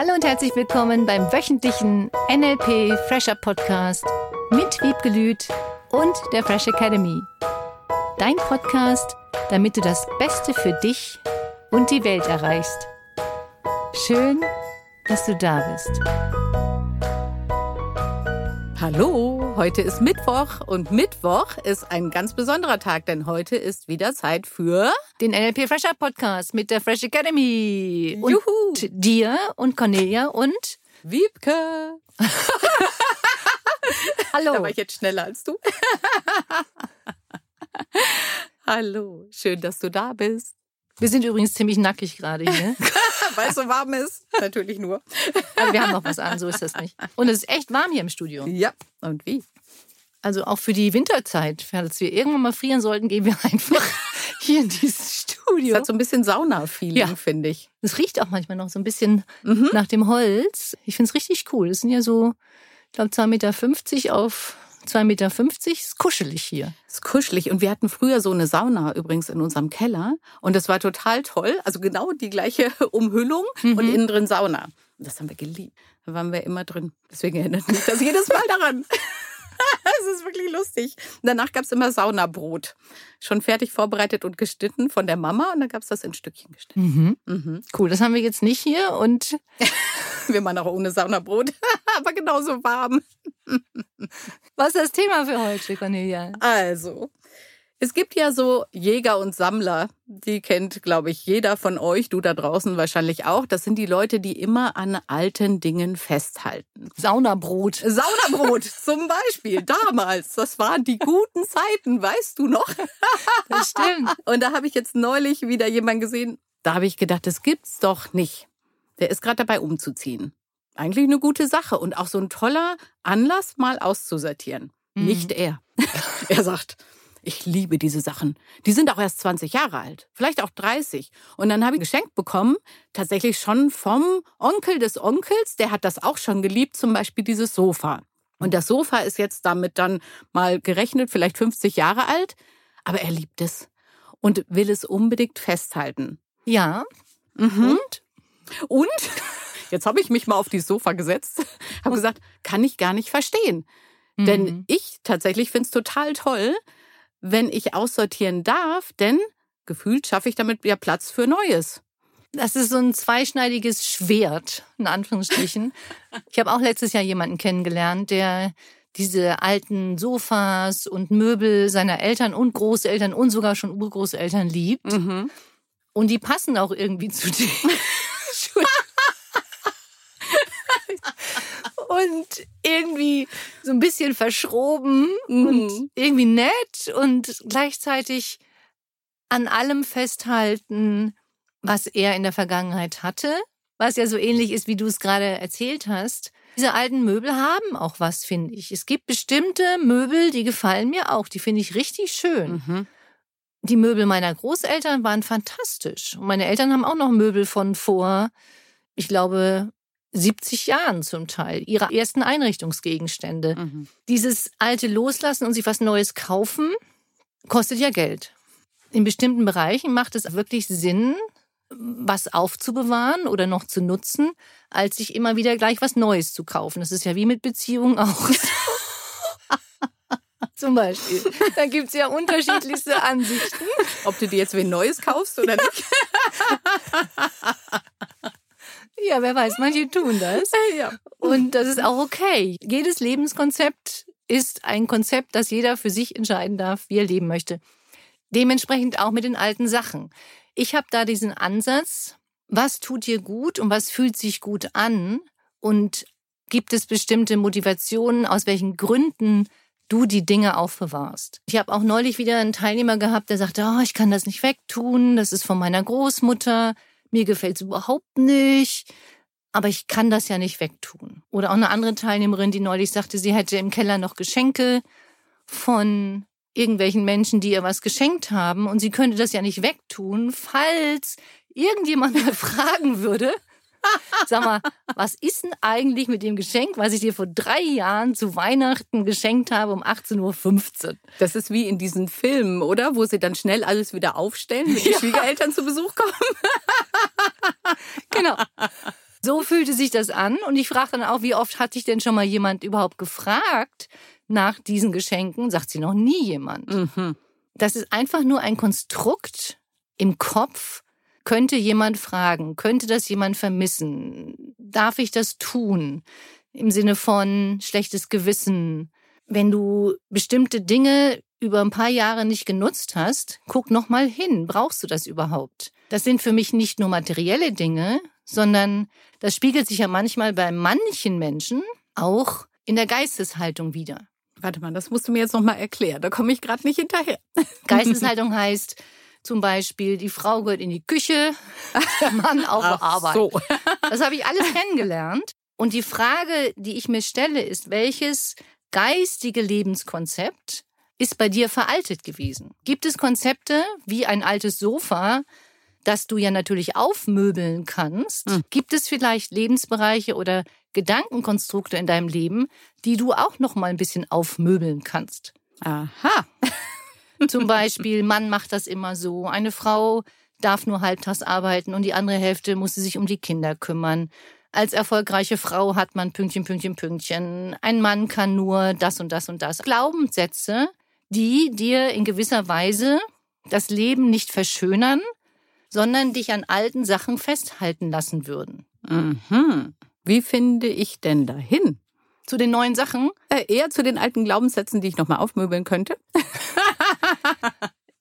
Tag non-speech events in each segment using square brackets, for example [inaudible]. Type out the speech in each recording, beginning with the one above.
Hallo und herzlich willkommen beim wöchentlichen NLP Fresher Podcast mit Wiebke und der Fresh Academy. Dein Podcast, damit du das Beste für dich und die Welt erreichst. Schön, dass du da bist. Hallo, heute ist Mittwoch und Mittwoch ist ein ganz besonderer Tag, denn heute ist wieder Zeit für den NLP Fresher Podcast mit der Fresh Academy. Juhu. Und dir und Cornelia und Wiebke. [laughs] Hallo. Da war ich jetzt schneller als du. [laughs] Hallo, schön, dass du da bist. Wir sind übrigens ziemlich nackig gerade hier. [laughs] Weil es so warm ist. Natürlich nur. Aber wir haben noch was an, so ist das nicht. Und es ist echt warm hier im Studio. Ja, und wie? Also auch für die Winterzeit, falls wir irgendwann mal frieren sollten, gehen wir [laughs] einfach hier in dieses Studio. Es hat so ein bisschen Sauna-Feeling, Ja. finde ich. Es riecht auch manchmal noch so ein bisschen Mhm. nach dem Holz. Ich finde es richtig cool. Es sind ja so, ich glaube, 2,50 Meter auf 2,50 Meter. Ist kuschelig hier. Ist kuschelig. Und wir hatten früher so eine Sauna übrigens in unserem Keller. Und das war total toll. Also genau die gleiche [laughs] Umhüllung und Mhm. innen drin Sauna. Und das haben wir geliebt. Da waren wir immer drin. Deswegen erinnert mich das jedes Mal daran. [laughs] Es ist wirklich lustig. Und danach gab es immer Saunabrot. Schon fertig vorbereitet und geschnitten von der Mama. Und dann gab es das in Stückchen geschnitten. Mhm. Mhm. Cool, das haben wir jetzt nicht hier. Und [laughs] Wir machen auch ohne Saunabrot. [laughs] Aber genauso warm. was ist das Thema für heute, Cornelia? Also, es gibt ja so Jäger und Sammler, die kennt, glaube ich, jeder von euch, du da draußen wahrscheinlich auch. Das sind die Leute, die immer an alten Dingen festhalten. Saunabrot. Saunabrot [laughs] zum Beispiel, damals, das waren die guten Zeiten, weißt du noch? Das stimmt. Und da habe ich jetzt neulich wieder jemanden gesehen, da habe ich gedacht, das gibt's doch nicht. Der ist gerade dabei umzuziehen. Eigentlich eine gute Sache und auch so ein toller Anlass, mal auszusortieren. Mhm. Nicht er. [laughs] er sagt, ich liebe diese Sachen. Die sind auch erst 20 Jahre alt, vielleicht auch 30. Und dann habe ich geschenkt bekommen, tatsächlich schon vom Onkel des Onkels, der hat das auch schon geliebt, zum Beispiel dieses Sofa. Und das Sofa ist jetzt damit dann mal gerechnet, vielleicht 50 Jahre alt, aber er liebt es und will es unbedingt festhalten. Ja. Mhm. Und? Und jetzt habe ich mich mal auf dieses Sofa gesetzt, habe gesagt, kann ich gar nicht verstehen. Denn Mhm. ich tatsächlich finde es total toll, wenn ich aussortieren darf, denn gefühlt schaffe ich damit ja Platz für Neues. Das ist so ein zweischneidiges Schwert, in Anführungsstrichen. Ich habe auch letztes Jahr jemanden kennengelernt, der diese alten Sofas und Möbel seiner Eltern und Großeltern und sogar schon Urgroßeltern liebt. Mhm. Und die passen auch irgendwie zu dir. [laughs] und irgendwie so ein bisschen verschroben Mhm. und irgendwie nett und gleichzeitig an allem festhalten, was er in der Vergangenheit hatte, was ja so ähnlich ist, wie du es gerade erzählt hast. Diese alten Möbel haben auch was, finde ich. Es gibt bestimmte Möbel, die gefallen mir auch. Die finde ich richtig schön. Mhm. Die Möbel meiner Großeltern waren fantastisch. Und meine Eltern haben auch noch Möbel von vor, ich glaube, 70 Jahren zum Teil. Ihre ersten Einrichtungsgegenstände. Mhm. Dieses alte Loslassen und sich was Neues kaufen, kostet ja Geld. In bestimmten Bereichen macht es wirklich Sinn, was aufzubewahren oder noch zu nutzen, als sich immer wieder gleich was Neues zu kaufen. Das ist ja wie mit Beziehungen [laughs] auch. Zum Beispiel. Da gibt's ja unterschiedlichste [laughs] Ansichten. Ob du dir jetzt wen Neues kaufst oder nicht? [laughs] Ja, wer weiß, manche tun das. ja. Und das ist auch okay. Jedes Lebenskonzept ist ein Konzept, das jeder für sich entscheiden darf, wie er leben möchte. Dementsprechend auch mit den alten Sachen. Ich habe da diesen Ansatz, was tut dir gut und was fühlt sich gut an und gibt es bestimmte Motivationen, aus welchen Gründen du die Dinge aufbewahrst. Ich habe auch neulich wieder einen Teilnehmer gehabt, der sagte, oh, ich kann das nicht wegtun, das ist von meiner Großmutter, mir gefällt's überhaupt nicht, aber ich kann das ja nicht wegtun. Oder auch eine andere Teilnehmerin, die neulich sagte, sie hätte im Keller noch Geschenke von irgendwelchen Menschen, die ihr was geschenkt haben und sie könnte das ja nicht wegtun, falls irgendjemand [laughs] mal fragen würde, Sag mal, was ist denn eigentlich mit dem Geschenk, was ich dir vor drei Jahren zu Weihnachten geschenkt habe um 18.15 Uhr? Das ist wie in diesen Filmen, oder? Wo sie dann schnell alles wieder aufstellen, wenn die Ja. Schwiegereltern zu Besuch kommen. [laughs] Genau. So fühlte sich das an. Und ich frage dann auch, wie oft hat sich denn schon mal jemand überhaupt gefragt nach diesen Geschenken? Sagt sie noch nie jemand. Mhm. Das ist einfach nur ein Konstrukt im Kopf. Könnte jemand fragen? Könnte das jemand vermissen? Darf ich das tun? Im Sinne von schlechtes Gewissen. Wenn du bestimmte Dinge über ein paar Jahre nicht genutzt hast, guck noch mal hin. Brauchst du das überhaupt? Das sind für mich nicht nur materielle Dinge, sondern das spiegelt sich ja manchmal bei manchen Menschen auch in der Geisteshaltung wieder. Warte mal, das musst du mir jetzt noch mal erklären. Da komme ich gerade nicht hinterher. Geisteshaltung [laughs] heißt zum Beispiel, die Frau gehört in die Küche, der Mann auf Ach Arbeit. So. Das habe ich alles kennengelernt. Und die Frage, die ich mir stelle, ist, welches geistige Lebenskonzept ist bei dir veraltet gewesen? Gibt es Konzepte wie ein altes Sofa, das du ja natürlich aufmöbeln kannst? Hm. Gibt es vielleicht Lebensbereiche oder Gedankenkonstrukte in deinem Leben, die du auch noch mal ein bisschen aufmöbeln kannst? Aha. Zum Beispiel, Mann macht das immer so, eine Frau darf nur halbtags arbeiten und die andere Hälfte muss sie sich um die Kinder kümmern. Als erfolgreiche Frau hat man Pünktchen, Pünktchen, Pünktchen. Ein Mann kann nur das und das und das. Glaubenssätze, die dir in gewisser Weise das Leben nicht verschönern, sondern dich an alten Sachen festhalten lassen würden. Mhm. Wie finde ich denn dahin? Zu den neuen Sachen? Äh, eher zu den alten Glaubenssätzen, die ich nochmal aufmöbeln könnte. [laughs]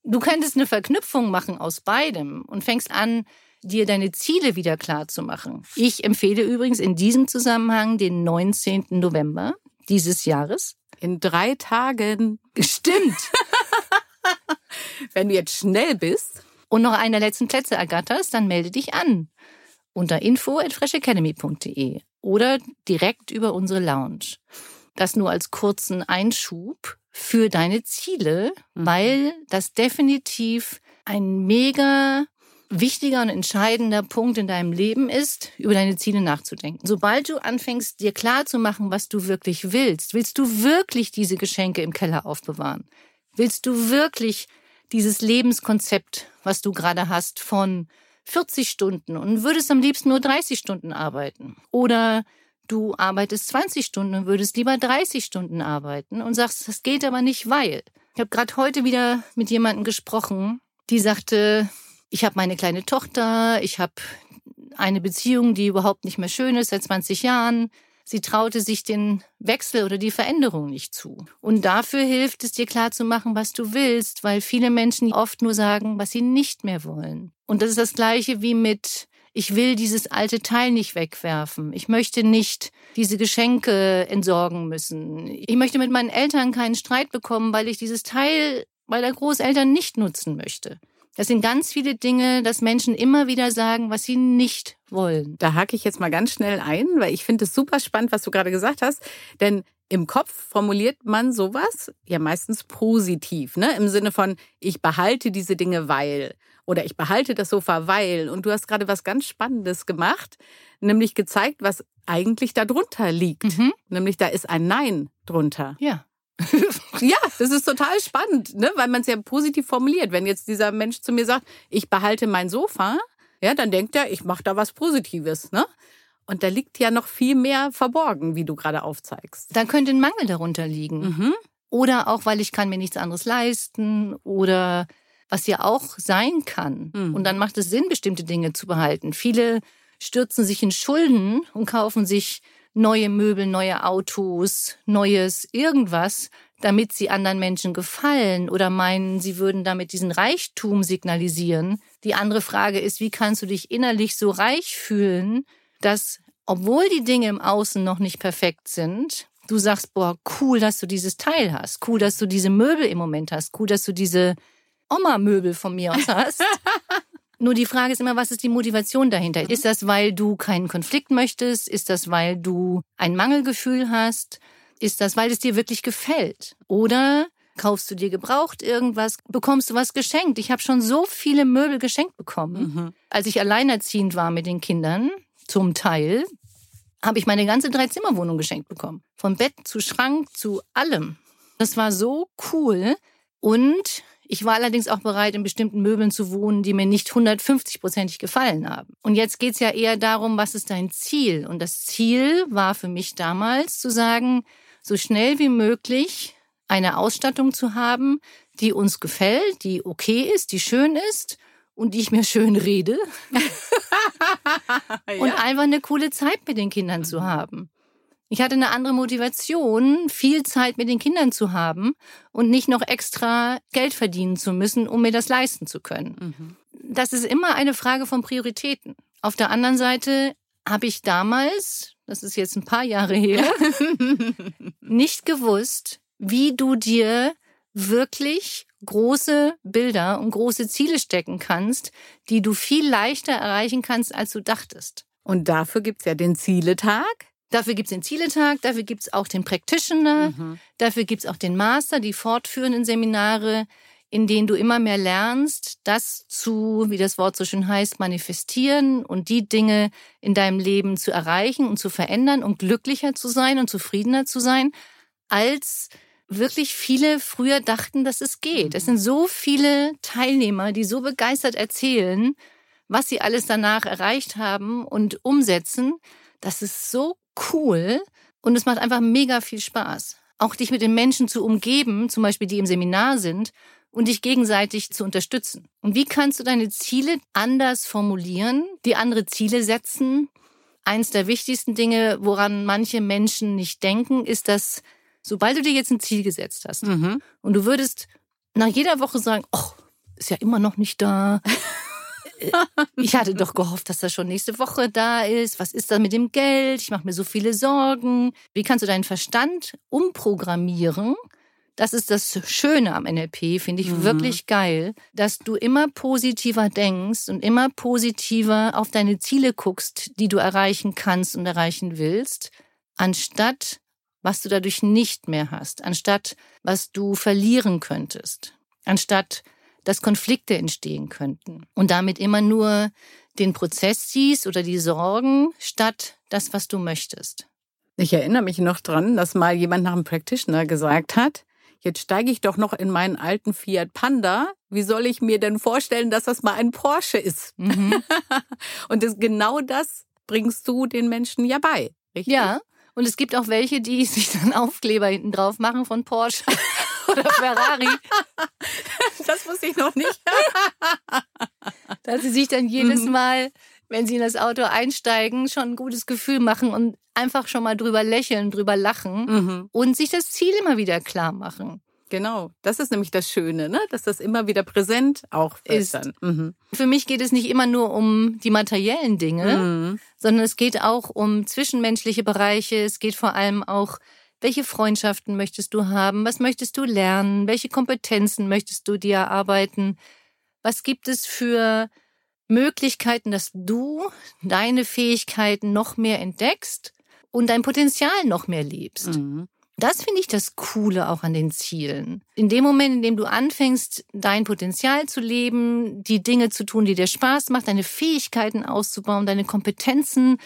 du könntest eine Verknüpfung machen aus beidem und fängst an, dir deine Ziele wieder klar zu machen. Ich empfehle übrigens in diesem Zusammenhang den 19. November dieses Jahres. In drei Tagen. Stimmt. [laughs] Wenn du jetzt schnell bist. Und noch einen der letzten Plätze ergatterst, dann melde dich an. Unter info at freshacademy.de oder direkt über unsere Lounge. Das nur als kurzen Einschub für deine Ziele, mhm. weil das definitiv ein mega wichtiger und entscheidender Punkt in deinem Leben ist, über deine Ziele nachzudenken. Sobald du anfängst, dir klar zu machen, was du wirklich willst, willst du wirklich diese Geschenke im Keller aufbewahren? Willst du wirklich dieses Lebenskonzept, was du gerade hast, von 40 Stunden und würdest am liebsten nur 30 Stunden arbeiten? Oder du arbeitest 20 Stunden und würdest lieber 30 Stunden arbeiten und sagst, das geht aber nicht, weil. Ich habe gerade heute wieder mit jemandem gesprochen, die sagte, ich habe meine kleine Tochter, ich habe eine Beziehung, die überhaupt nicht mehr schön ist seit 20 Jahren. Sie traute sich den Wechsel oder die Veränderung nicht zu. Und dafür hilft es dir klar zu machen, was du willst, weil viele Menschen oft nur sagen, was sie nicht mehr wollen. Und das ist das gleiche wie mit ich will dieses alte Teil nicht wegwerfen. Ich möchte nicht diese Geschenke entsorgen müssen. Ich möchte mit meinen Eltern keinen Streit bekommen, weil ich dieses Teil bei der Großeltern nicht nutzen möchte. Das sind ganz viele Dinge, dass Menschen immer wieder sagen, was sie nicht wollen. Da hake ich jetzt mal ganz schnell ein, weil ich finde es super spannend, was du gerade gesagt hast. Denn im Kopf formuliert man sowas ja meistens positiv, ne? Im Sinne von, ich behalte diese Dinge, weil. Oder ich behalte das Sofa, weil. Und du hast gerade was ganz Spannendes gemacht, nämlich gezeigt, was eigentlich da drunter liegt. Mhm. Nämlich da ist ein Nein drunter. Ja. [laughs] [laughs] ja, das ist total spannend, ne? weil man es ja positiv formuliert. Wenn jetzt dieser Mensch zu mir sagt, ich behalte mein Sofa, ja, dann denkt er, ich mache da was Positives. Ne? Und da liegt ja noch viel mehr verborgen, wie du gerade aufzeigst. Da könnte ein Mangel darunter liegen. Mhm. Oder auch, weil ich kann mir nichts anderes leisten oder was ja auch sein kann. Mhm. Und dann macht es Sinn, bestimmte Dinge zu behalten. Viele stürzen sich in Schulden und kaufen sich neue Möbel, neue Autos, neues irgendwas, damit sie anderen Menschen gefallen oder meinen, sie würden damit diesen Reichtum signalisieren. Die andere Frage ist, wie kannst du dich innerlich so reich fühlen, dass, obwohl die Dinge im Außen noch nicht perfekt sind, du sagst, boah, cool, dass du dieses Teil hast, cool, dass du diese Möbel im Moment hast, cool, dass du diese Oma-Möbel von mir aus [laughs] hast. Nur die Frage ist immer, was ist die Motivation dahinter? Ist das, weil du keinen Konflikt möchtest? Ist das, weil du ein Mangelgefühl hast? Ist das, weil es dir wirklich gefällt? Oder kaufst du dir gebraucht irgendwas? Bekommst du was geschenkt? Ich habe schon so viele Möbel geschenkt bekommen. Mhm. Als ich alleinerziehend war mit den Kindern, zum Teil, habe ich meine ganze Dreizimmerwohnung geschenkt bekommen. Von Bett zu Schrank zu allem. Das war so cool. Und Ich war allerdings auch bereit, in bestimmten Möbeln zu wohnen, die mir nicht 150-prozentig gefallen haben. Und jetzt geht's ja eher darum, was ist dein Ziel? Und das Ziel war für mich damals zu sagen, so schnell wie möglich eine Ausstattung zu haben, die uns gefällt, die okay ist, die schön ist und die ich mir schön rede. [laughs] Und einfach eine coole Zeit mit den Kindern zu haben. Ich hatte eine andere Motivation, viel Zeit mit den Kindern zu haben und nicht noch extra Geld verdienen zu müssen, um mir das leisten zu können. Mhm. Das ist immer eine Frage von Prioritäten. Auf der anderen Seite habe ich damals, das ist jetzt ein paar Jahre her, [laughs] nicht gewusst, wie du dir wirklich große Bilder und große Ziele stecken kannst, die du viel leichter erreichen kannst, als du dachtest. Und dafür gibt's ja den Zieletag. Dafür gibt's den Zieletag, dafür gibt's auch den Practitioner, mhm. dafür gibt's auch den Master, die fortführenden Seminare, in denen du immer mehr lernst, das zu, wie das Wort so schön heißt, manifestieren und die Dinge in deinem Leben zu erreichen und zu verändern und glücklicher zu sein und zufriedener zu sein, als wirklich viele früher dachten, dass es geht. Es sind so viele Teilnehmer, die so begeistert erzählen, was sie alles danach erreicht haben und umsetzen. Das ist so cool und es macht einfach mega viel Spaß. Auch dich mit den Menschen zu umgeben, zum Beispiel die im Seminar sind, und dich gegenseitig zu unterstützen. Und wie kannst du deine Ziele anders formulieren, die andere Ziele setzen? Eins der wichtigsten Dinge, woran manche Menschen nicht denken, ist, dass sobald du dir jetzt ein Ziel gesetzt hast mhm. und du würdest nach jeder Woche sagen, oh, ist ja immer noch nicht da, [laughs] ich hatte doch gehofft, dass das schon nächste Woche da ist. Was ist da mit dem Geld? Ich mache mir so viele Sorgen. Wie kannst du deinen Verstand umprogrammieren? Das ist das Schöne am NLP, finde ich mhm. wirklich geil, dass du immer positiver denkst und immer positiver auf deine Ziele guckst, die du erreichen kannst und erreichen willst, anstatt was du dadurch nicht mehr hast, anstatt was du verlieren könntest, anstatt dass Konflikte entstehen könnten und damit immer nur den Prozess siehst oder die Sorgen statt das, was du möchtest. Ich erinnere mich noch dran, dass mal jemand nach einem Practitioner gesagt hat, jetzt steige ich doch noch in meinen alten Fiat Panda. Wie soll ich mir denn vorstellen, dass das mal ein Porsche ist? Mhm. [laughs] und das, genau das bringst du den Menschen ja bei, richtig? Ja. Und es gibt auch welche, die [laughs] sich dann Aufkleber hinten drauf machen von Porsche [laughs] [laughs] oder Ferrari. Das wusste ich noch nicht. [laughs] Dass sie sich dann jedes mhm. Mal, wenn sie in das Auto einsteigen, schon ein gutes Gefühl machen und einfach schon mal drüber lächeln, drüber lachen mhm. und sich das Ziel immer wieder klar machen. Genau, das ist nämlich das Schöne, ne? dass das immer wieder präsent auch ist. Dann. Mhm. Für mich geht es nicht immer nur um die materiellen Dinge, mhm. sondern es geht auch um zwischenmenschliche Bereiche. Es geht vor allem auch welche Freundschaften möchtest du haben? Was möchtest du lernen? Welche Kompetenzen möchtest du dir erarbeiten? Was gibt es für Möglichkeiten, dass du deine Fähigkeiten noch mehr entdeckst und dein Potenzial noch mehr lebst? Mhm. Das finde ich das Coole auch an den Zielen. In dem Moment, in dem du anfängst, dein Potenzial zu leben, die Dinge zu tun, die dir Spaß macht, deine Fähigkeiten auszubauen, deine Kompetenzen,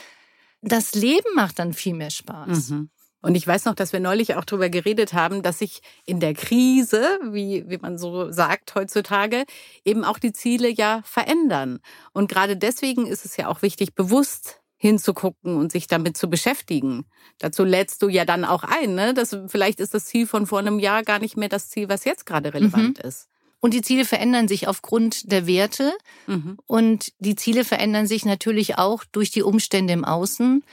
das Leben macht dann viel mehr Spaß. Mhm. Und ich weiß noch, dass wir neulich auch darüber geredet haben, dass sich in der Krise, wie, wie man so sagt heutzutage, eben auch die Ziele ja verändern. Und gerade deswegen ist es ja auch wichtig, bewusst hinzugucken und sich damit zu beschäftigen. Dazu lädst du ja dann auch ein, ne? Das, vielleicht ist das Ziel von vor einem Jahr gar nicht mehr das Ziel, was jetzt gerade relevant mhm. ist. Und die Ziele verändern sich aufgrund der Werte. Mhm. Und die Ziele verändern sich natürlich auch durch die Umstände im Außen.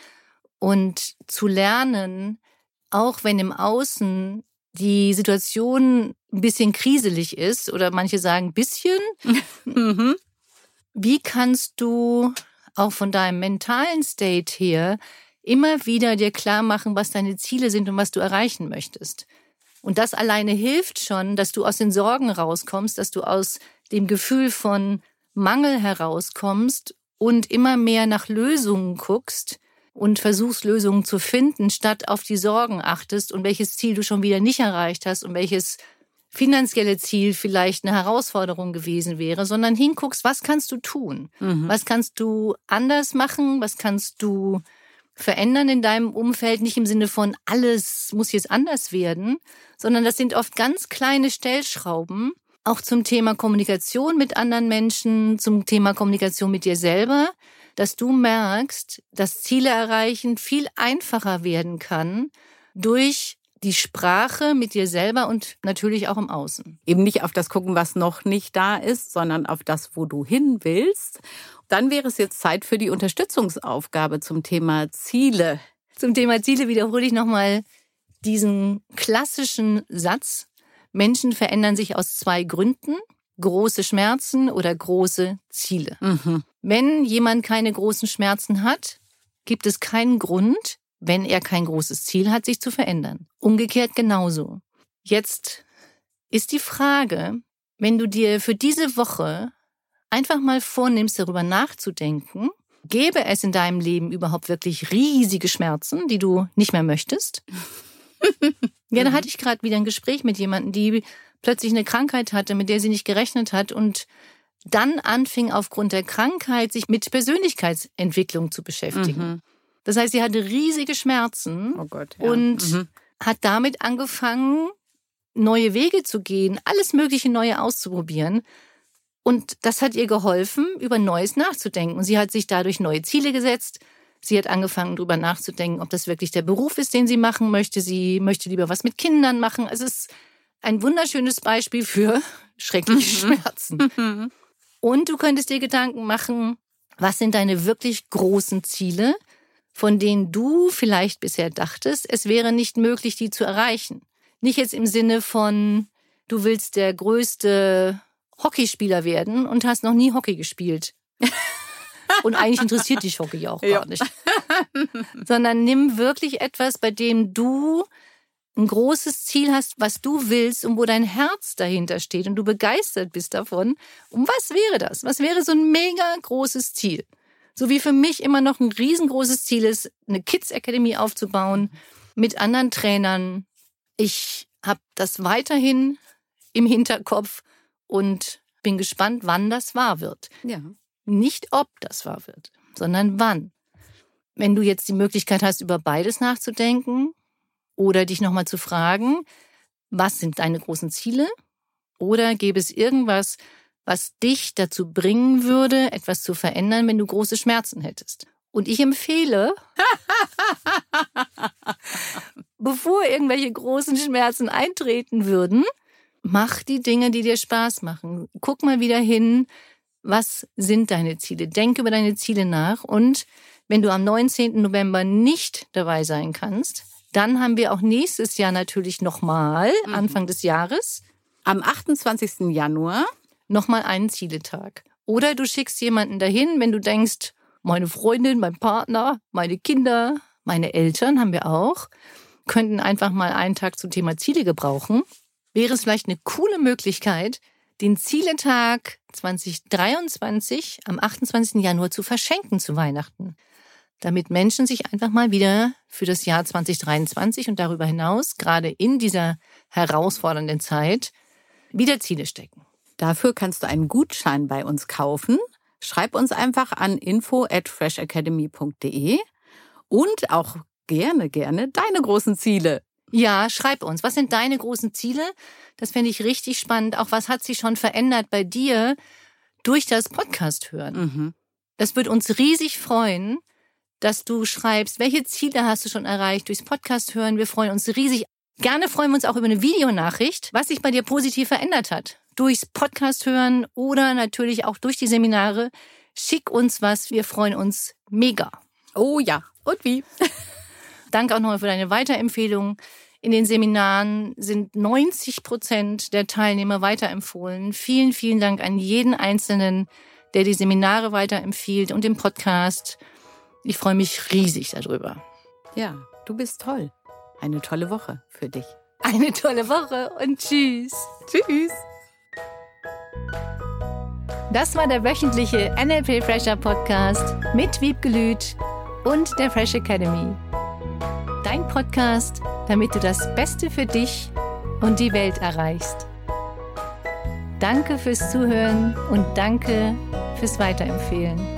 Und zu lernen, auch wenn im Außen die Situation ein bisschen kriselig ist oder manche sagen bisschen, mhm. wie kannst du auch von deinem mentalen State her immer wieder dir klar machen, was deine Ziele sind und was du erreichen möchtest? Und das alleine hilft schon, dass du aus den Sorgen rauskommst, dass du aus dem Gefühl von Mangel herauskommst und immer mehr nach Lösungen guckst, und versuchst Lösungen zu finden, statt auf die Sorgen achtest und welches Ziel du schon wieder nicht erreicht hast und welches finanzielle Ziel vielleicht eine Herausforderung gewesen wäre, sondern hinguckst, was kannst du tun? Mhm. Was kannst du anders machen? Was kannst du verändern in deinem Umfeld? Nicht im Sinne von alles muss jetzt anders werden, sondern das sind oft ganz kleine Stellschrauben, auch zum Thema Kommunikation mit anderen Menschen, zum Thema Kommunikation mit dir selber, dass du merkst, dass Ziele erreichen viel einfacher werden kann durch die Sprache mit dir selber und natürlich auch im Außen. Eben nicht auf das gucken, was noch nicht da ist, sondern auf das, wo du hin willst. Dann wäre es jetzt Zeit für die Unterstützungsaufgabe zum Thema Ziele. Zum Thema Ziele wiederhole ich nochmal diesen klassischen Satz. Menschen verändern sich aus zwei Gründen. Große Schmerzen oder große Ziele. Mhm. Wenn jemand keine großen Schmerzen hat, gibt es keinen Grund, wenn er kein großes Ziel hat, sich zu verändern. Umgekehrt genauso. Jetzt ist die Frage, wenn du dir für diese Woche einfach mal vornimmst, darüber nachzudenken, gäbe es in deinem Leben überhaupt wirklich riesige Schmerzen, die du nicht mehr möchtest? [laughs] ja, da mhm. hatte ich gerade wieder ein Gespräch mit jemandem, die plötzlich eine Krankheit hatte, mit der sie nicht gerechnet hat und dann anfing aufgrund der Krankheit sich mit Persönlichkeitsentwicklung zu beschäftigen. Mhm. Das heißt, sie hatte riesige Schmerzen oh Gott, ja. und mhm. hat damit angefangen, neue Wege zu gehen, alles Mögliche Neue auszuprobieren. Und das hat ihr geholfen, über Neues nachzudenken. Und sie hat sich dadurch neue Ziele gesetzt. Sie hat angefangen, darüber nachzudenken, ob das wirklich der Beruf ist, den sie machen möchte. Sie möchte lieber was mit Kindern machen. Also es ist ein wunderschönes Beispiel für [laughs] schreckliche mhm. Schmerzen. Mhm. Und du könntest dir Gedanken machen, was sind deine wirklich großen Ziele? von denen du vielleicht bisher dachtest, es wäre nicht möglich, die zu erreichen. Nicht jetzt im Sinne von, du willst der größte Hockeyspieler werden und hast noch nie Hockey gespielt. [laughs] und eigentlich interessiert dich Hockey auch gar nicht. Sondern nimm wirklich etwas, bei dem du ein großes Ziel hast, was du willst und wo dein Herz dahinter steht und du begeistert bist davon. Um was wäre das? Was wäre so ein mega großes Ziel? So wie für mich immer noch ein riesengroßes Ziel ist, eine Kids Academy aufzubauen mit anderen Trainern. Ich habe das weiterhin im Hinterkopf und bin gespannt, wann das wahr wird. Ja. Nicht ob das wahr wird, sondern wann. Wenn du jetzt die Möglichkeit hast, über beides nachzudenken oder dich nochmal zu fragen, was sind deine großen Ziele? Oder gäbe es irgendwas, was dich dazu bringen würde, etwas zu verändern, wenn du große Schmerzen hättest. Und ich empfehle, [laughs] bevor irgendwelche großen Schmerzen eintreten würden, mach die Dinge, die dir Spaß machen. Guck mal wieder hin, was sind deine Ziele? Denk über deine Ziele nach. Und wenn du am 19. November nicht dabei sein kannst, dann haben wir auch nächstes Jahr natürlich nochmal, mhm. Anfang des Jahres. Am 28. Januar nochmal einen Zieletag. Oder du schickst jemanden dahin, wenn du denkst, meine Freundin, mein Partner, meine Kinder, meine Eltern haben wir auch, könnten einfach mal einen Tag zum Thema Ziele gebrauchen. Wäre es vielleicht eine coole Möglichkeit, den Zieletag 2023 am 28. Januar zu verschenken zu Weihnachten. Damit Menschen sich einfach mal wieder für das Jahr 2023 und darüber hinaus, gerade in dieser herausfordernden Zeit, wieder Ziele stecken. Dafür kannst du einen Gutschein bei uns kaufen. Schreib uns einfach an info at freshacademy.de und auch gerne, gerne deine großen Ziele. Ja, schreib uns. Was sind deine großen Ziele? Das fände ich richtig spannend. Auch was hat sich schon verändert bei dir durch das Podcast hören? Mhm. Das wird uns riesig freuen, dass du schreibst, welche Ziele hast du schon erreicht durchs Podcast hören. Wir freuen uns riesig. Gerne freuen wir uns auch über eine Videonachricht, was sich bei dir positiv verändert hat durchs Podcast hören oder natürlich auch durch die Seminare. Schick uns was, wir freuen uns mega. Oh ja, und wie? [laughs] Danke auch nochmal für deine Weiterempfehlung. In den Seminaren sind 90 Prozent der Teilnehmer weiterempfohlen. Vielen, vielen Dank an jeden Einzelnen, der die Seminare weiterempfiehlt und den Podcast. Ich freue mich riesig darüber. Ja, du bist toll. Eine tolle Woche für dich. Eine tolle Woche und tschüss. Tschüss. Das war der wöchentliche NLP Fresher Podcast mit Wiebgelüt und der Fresh Academy. Dein Podcast, damit du das Beste für dich und die Welt erreichst. Danke fürs Zuhören und danke fürs Weiterempfehlen.